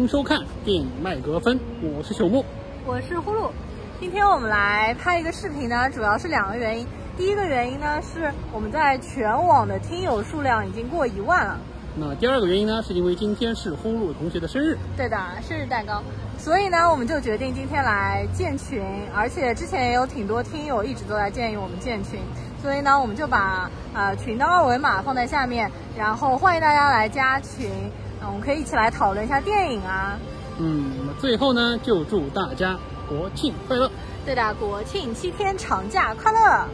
欢迎收看电影麦格芬，我是朽木，我是呼噜。今天我们来拍一个视频呢，主要是两个原因。第一个原因呢，是我们在全网的听友数量已经过一万了。那第二个原因呢，是因为今天是呼噜同学的生日。对的，生日蛋糕。所以呢，我们就决定今天来建群，而且之前也有挺多听友一直都在建议我们建群，所以呢，我们就把呃群的二维码放在下面，然后欢迎大家来加群。我们可以一起来讨论一下电影啊。嗯，那么最后呢，就祝大家国庆快乐。对的，国庆七天长假快乐。